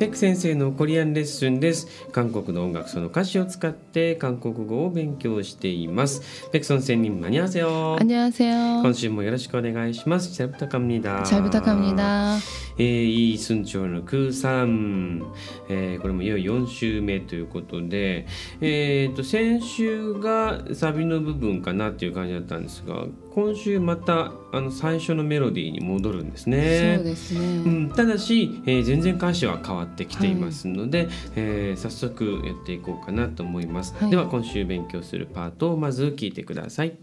ペク先生のコリアンレッスンです韓国の音楽その歌詞を使って韓国語を勉強していますペク先生に間に合わせよ 안녕하세요. 今週もよろしくお願いします 잘 부탁합니다 잘 부탁합니다. えー、イ・スンチョルのクーサン、えーこれもいよいよ4週目ということで、えー、と先週がサビの部分かなっていう感じだったんですが 今週またあの最初のメロディーに戻るんですね。そうですうね。ん、ただし、えー全然歌詞は変わってきていますので、えー早速やっていこうかなと思います、はいでは今週勉強するパートをまず聞いてください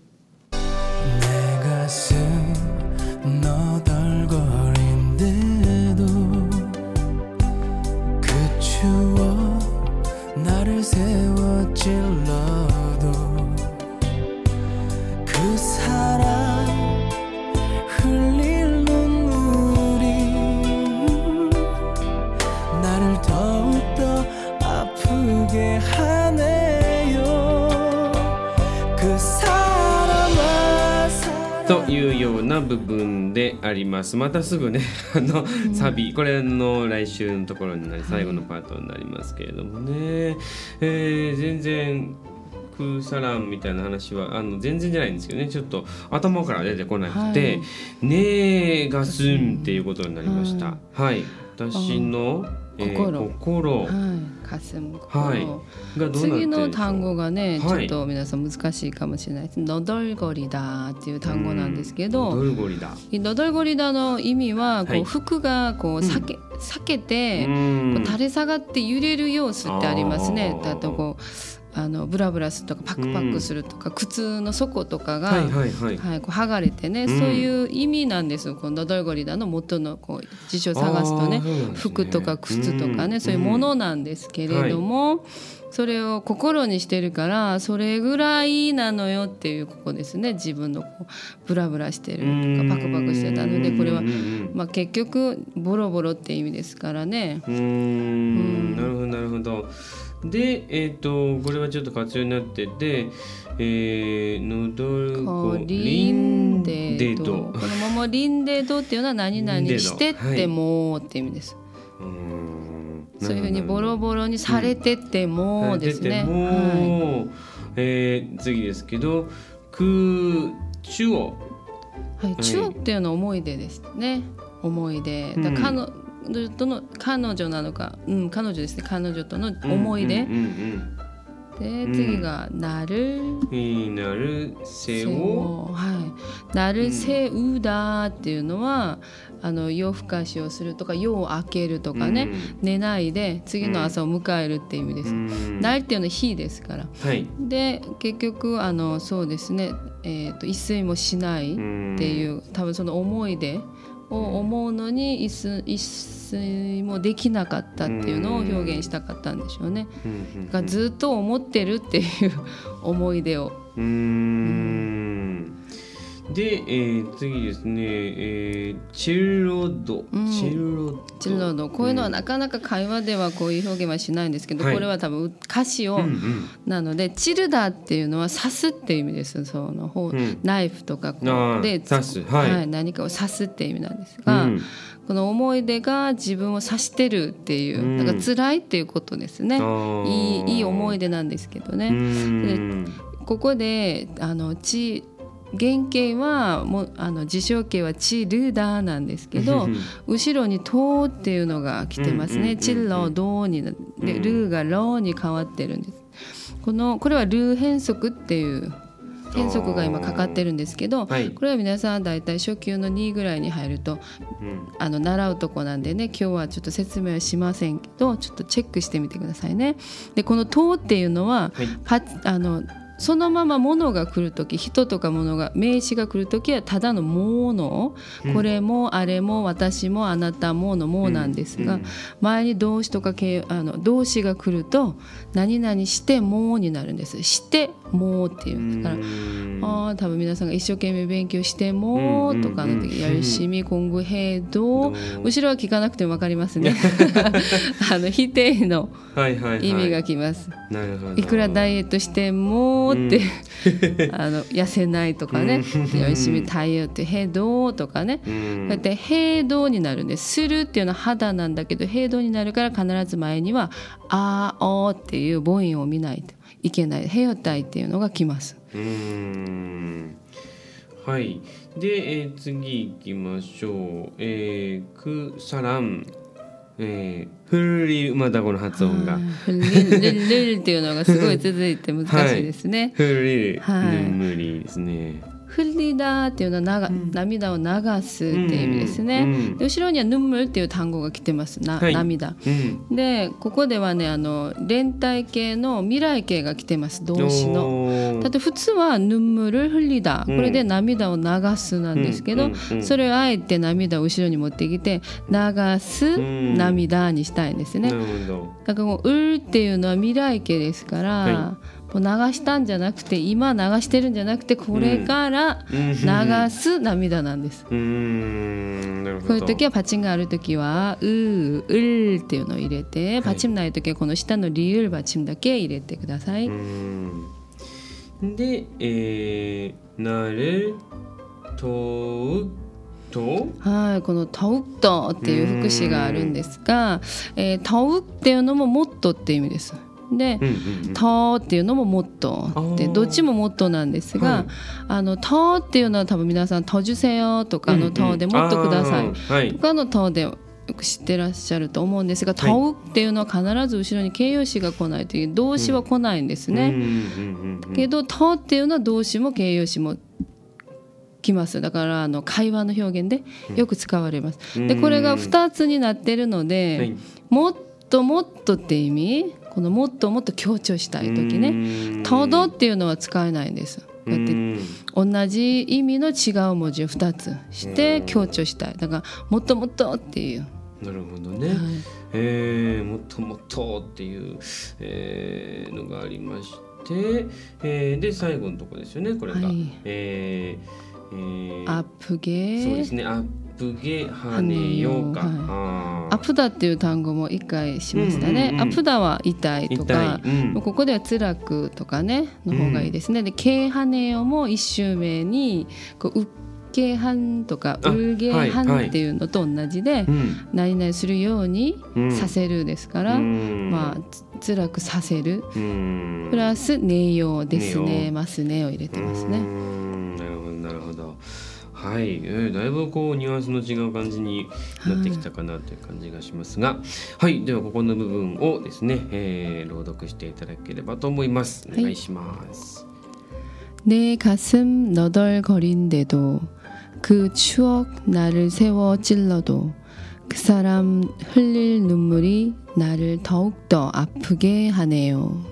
な部分であります。またすぐね あのサビ、これの来週のところになり最後のパートになりますけれどもね、えー全然クーサランみたいな話はあの全然じゃないんですけどね。ちょっと頭から出てこなくてはい「ねえがすん」っていうことになりました。はい、私の、心。心。はい。가슴はいがどうなってるんでしょう。次の単語がね、はい。ちょっと皆さん難しいかもしれない。です。のどりごりだっていう単語なんですけドど、ルゴリだ。のどりごりだの意味はこう、はい。服がこう裂け、裂けて、垂れ下がって揺れる様子ってありますね。あー。あとこうあのブラブラするとかパクパクするとか、靴の底とかが、はいはいはい。はい、こう剥がれてね、うん。そういう意味なんですよ。このノドルゴリラの元のこう辞書を探すとねね。服とか靴とかね、うん。そういうものなんですけれども、それを心にしてるからそれぐらいなのよっていうここですね。自分のこうブラブラしてるとかパクパクしてたのでこれはうん、うんまあ、結局ボロボロって意味ですからね。うん。うん。なるほどなるほど。で、えっ、とこれはちょっと活用になってて、えー、のどるこうこリンデデド。ドこのままリンデドっていうのは何々してってもって意味です。うんそういうふうにボロボロにされてってもですね。はえー次ですけど空中をい、はい、中央っていうのは思い出ですね。思い出。だから彼女との彼女なのか、うん彼女ですね。彼女との思い出。うんうんで次がなる。うんになるせをはい、なるせうだっていうのは、あの夜更かしをするとか夜を明けるとかね、寝ないで次の朝を迎えるっていう意味です。うん。なるっていうのは日ですから。はい。で結局あのそうですね、えー、と一睡もしないっていう多分その思い出を思うのに一睡一睡もできなかったっていうのを表現したかったんでしょうね。うんうんがずっと思ってるっていう 思い出を。うーんで、えー次ですね、えーチェロド、うん。チェロド。チルノード。こういうのはなかなか会話ではこういう表現はしないんですけど、はい。これは多分歌詞を、うんうん。なのでチルダっていうのは刺すっていう意味ですその方、うん。ナイフとかこう。で刺す。はい。何かを刺すっていう意味なんですが、うん。この思い出が自分を刺してるっていう、うん。だから辛いっていうことですね。いいいい思い出なんですけどうね、んここであのち原型はもうあの辞書形はチルダーなんですけどうん。後ろにトーっていうのが来てますね、チルロドーになでうんルーがローに変わってるんです。このこれはルー変則っていう変則が今かかってるんですけど、はい。これは皆さん大体初級の2ぐらいに入るとうん。あの習うとこなんでね今日はちょっと説明はしませんけどちょっとチェックしてみてくださいね。でこの「と」っていうのは、はい。パあのそのまま物が来る時人とか物が名詞が来る時はただの「もの」これもあれも私もあなたもの「も」なんですが、うん前に動詞とか形あの動詞が来ると「何々しても」になるんです。してもっていうんだからうん。ああ多分皆さんが一生懸命勉強してもとかのうんうん。うん時やるしみ今後へど後ろは聞かなくても分かりますね。あの否定のはいはいはい。意味がきます、なるほど。いくらダイエットしても」って、うん、あの痩せないとかね「よいしみ太陽」って「平等」とかね、こうやって平等になるんです「する」っていうのは肌なんだけど平等になるから必ず前には「あお」っていう母音を見ないといけない。平体っていうのがきます。ん。はい。で、えー、次いきましょう「えー、くさらん」えー、フリまたこの発音が。ルルルルっていうのがすごい続いて難しいですね。フリはい。ぬむりですねフリダーっていうのはなが、涙を流すっていう意味ですね。うん。で後ろにはヌンムルっていう単語が来てます。な、はい。涙。うん。でここではねあの連帯形の未来形が来てます動詞の。だって普通は「ヌンムルフリダ」これで涙を流すなんですけど、それをあえて涙を後ろに持ってきて流すん。涙にしたいんですね。だからこう「うる」っていうのは未来形ですから、はもう流したんじゃなくて今流してるんじゃなくてこれからうん流す涙なんです。うーん。こういう時はパチンがある時は「う」「うる」っていうのを入れてパチンない時はこの下の「リウル」パチンだけ入れてください。で、えー、なるとうとはい、この「タウット」っていう副詞があるんですが「えー、タウ」っていうのも「もっと」っていう意味です。でうんうん「タっていうのも「もっと」でどっちも「もっと」なんですが、はい。あの「タっていうのは多分皆さん「タジュセヨ」とかの「タでもっとください。あーはい。他の「タでよく知ってらっしゃると思うんですが「タウ」っていうのは必ず後ろに形容詞が来ないという動詞は来ないんですね。けど「タっていうのは動詞も形容詞も来ます。だからあの会話の表現でよく使われます。でこれが2つになってるので、はい。もっともっとって意味このもっともっと強調したい時ねね「とど」っていうのは使えないんです。こうやって同じ意味の違う文字を2つして強調したい。だから「もっともっと」っていう。なるほどね、はい。えーもっともっとっていう、えーのがありまして、えーで最後のとこですよねこれが、はい。えーえーアップゲそうですねアップゲハネヨウか、はあー。アプダっていう単語も一回しましたね。うんうんうんアプダは痛いとか、うん。ここでは辛くとかねの方がいいですね。で、ケイハネヨも一周目にこうウッケハンとかあウルゲハンっていうのと同じで、うん。何々するようにうんさせるですから、うん。まあつ辛くさせる。うん。プラスネヨですネねヨますねを入れてますね。はい、えーだいぶこうニュアンスの違う感じになってきたかなという感じがしますがはい、ではここの部分をですね、えー朗読していただければと思いますお願いします、 내 가슴 너덜거린데도 그 추억 나를 세워 찔러도 그 사람 흘릴 눈물이 나를 더욱더 아프게 하네요.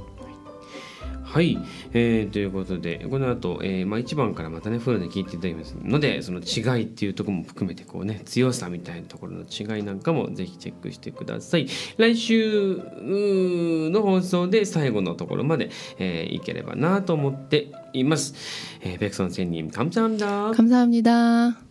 はい、えーということでこの後、えーまあ1番からまたねフルで聞いていただきますのでその違いっていうところも含めてこうね強さみたいなところの違いなんかもぜひチェックしてください来週うーの放送で最後のところまで、えーいければなと思っています、えー、백선생님 감사합니다 감사합니다.